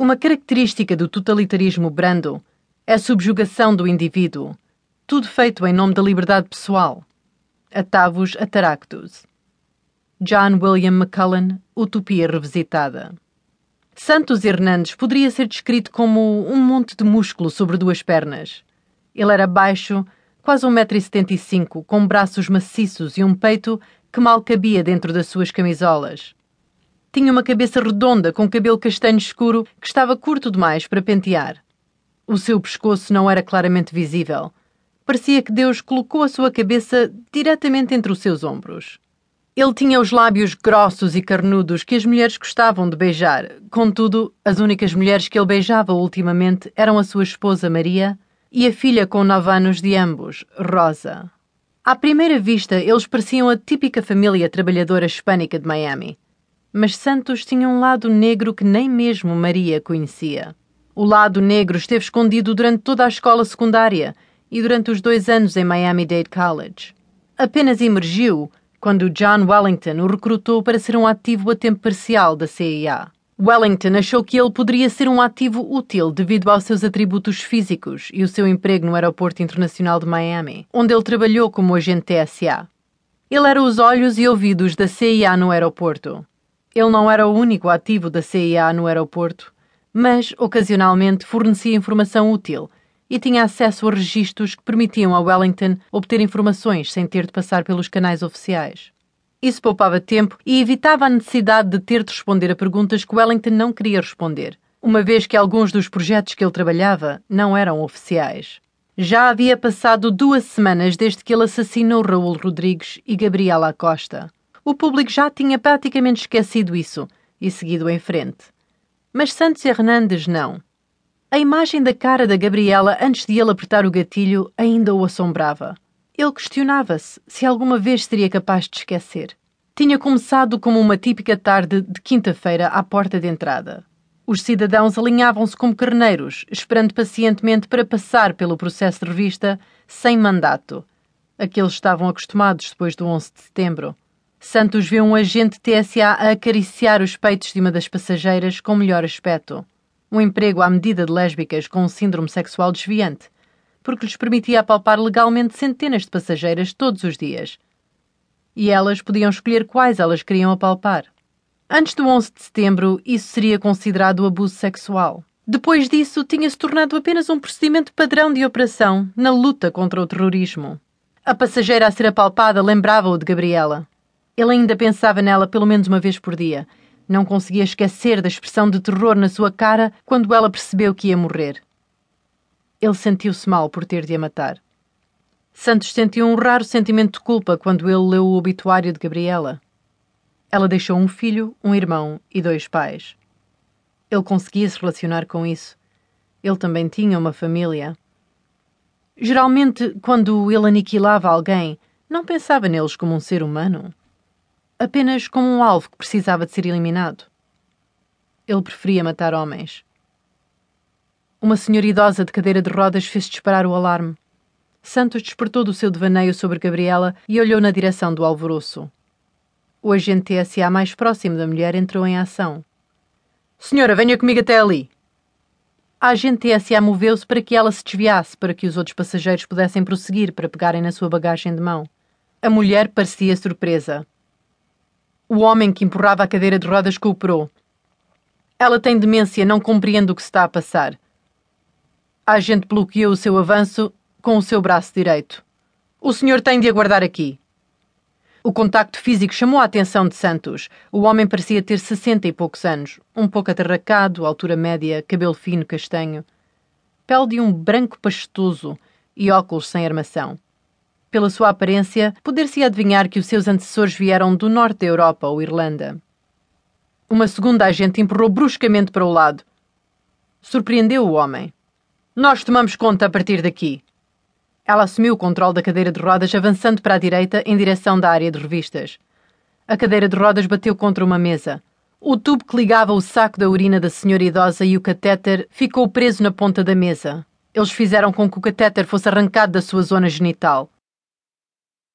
Uma característica do totalitarismo brando é a subjugação do indivíduo, tudo feito em nome da liberdade pessoal. Atavos Ataractus. John William McCullen, Utopia Revisitada. Santos Hernandes poderia ser descrito como um monte de músculo sobre duas pernas. Ele era baixo, quase 1,75m, com braços maciços e um peito que mal cabia dentro das suas camisolas. Tinha uma cabeça redonda com cabelo castanho escuro que estava curto demais para pentear. O seu pescoço não era claramente visível. Parecia que Deus colocou a sua cabeça diretamente entre os seus ombros. Ele tinha os lábios grossos e carnudos que as mulheres gostavam de beijar. Contudo, as únicas mulheres que ele beijava ultimamente eram a sua esposa Maria e a filha com nove anos de ambos, Rosa. À primeira vista, eles pareciam a típica família trabalhadora hispânica de Miami. Mas Santos tinha um lado negro que nem mesmo Maria conhecia. O lado negro esteve escondido durante toda a escola secundária e durante os dois anos em Miami-Dade College. Apenas emergiu quando John Wellington o recrutou para ser um ativo a tempo parcial da CIA. Wellington achou que ele poderia ser um ativo útil devido aos seus atributos físicos e o seu emprego no Aeroporto Internacional de Miami, onde ele trabalhou como agente TSA. Ele era os olhos e ouvidos da CIA no aeroporto. Ele não era o único ativo da CIA no aeroporto, mas ocasionalmente fornecia informação útil e tinha acesso a registros que permitiam a Wellington obter informações sem ter de passar pelos canais oficiais. Isso poupava tempo e evitava a necessidade de ter de responder a perguntas que Wellington não queria responder, uma vez que alguns dos projetos que ele trabalhava não eram oficiais. Já havia passado duas semanas desde que ele assassinou Raul Rodrigues e Gabriela Costa. O público já tinha praticamente esquecido isso e seguido em frente. Mas Santos Hernandes não. A imagem da cara da Gabriela antes de ele apertar o gatilho ainda o assombrava. Ele questionava-se se alguma vez seria capaz de esquecer. Tinha começado como uma típica tarde de quinta-feira à porta de entrada. Os cidadãos alinhavam-se como carneiros, esperando pacientemente para passar pelo processo de revista sem mandato. Aqueles estavam acostumados depois do 11 de setembro. Santos viu um agente TSA a acariciar os peitos de uma das passageiras com melhor aspecto. Um emprego à medida de lésbicas com um síndrome sexual desviante, porque lhes permitia apalpar legalmente centenas de passageiras todos os dias. E elas podiam escolher quais elas queriam apalpar. Antes do 11 de setembro, isso seria considerado abuso sexual. Depois disso, tinha-se tornado apenas um procedimento padrão de operação na luta contra o terrorismo. A passageira a ser apalpada lembrava-o de Gabriela. Ele ainda pensava nela pelo menos uma vez por dia. Não conseguia esquecer da expressão de terror na sua cara quando ela percebeu que ia morrer. Ele sentiu-se mal por ter de a matar. Santos sentiu um raro sentimento de culpa quando ele leu o obituário de Gabriela. Ela deixou um filho, um irmão e dois pais. Ele conseguia se relacionar com isso. Ele também tinha uma família. Geralmente, quando ele aniquilava alguém, não pensava neles como um ser humano apenas como um alvo que precisava de ser eliminado. Ele preferia matar homens. Uma senhora idosa de cadeira de rodas fez disparar o alarme. Santos despertou do seu devaneio sobre Gabriela e olhou na direção do alvoroço. O agente TSA mais próximo da mulher entrou em ação. Senhora, venha comigo até ali. A agente TSA moveu-se para que ela se desviasse para que os outros passageiros pudessem prosseguir para pegarem na sua bagagem de mão. A mulher parecia surpresa. O homem que empurrava a cadeira de rodas cooperou. Ela tem demência, não compreende o que se está a passar. A agente bloqueou o seu avanço com o seu braço direito. O senhor tem de aguardar aqui. O contacto físico chamou a atenção de Santos. O homem parecia ter sessenta e poucos anos, um pouco atarracado, altura média, cabelo fino castanho, pele de um branco pastoso e óculos sem armação. Pela sua aparência, poder-se adivinhar que os seus antecessores vieram do norte da Europa ou Irlanda. Uma segunda agente empurrou bruscamente para o lado. Surpreendeu o homem. Nós tomamos conta a partir daqui. Ela assumiu o controle da cadeira de rodas, avançando para a direita em direção da área de revistas. A cadeira de rodas bateu contra uma mesa. O tubo que ligava o saco da urina da senhora idosa e o catéter ficou preso na ponta da mesa. Eles fizeram com que o catéter fosse arrancado da sua zona genital.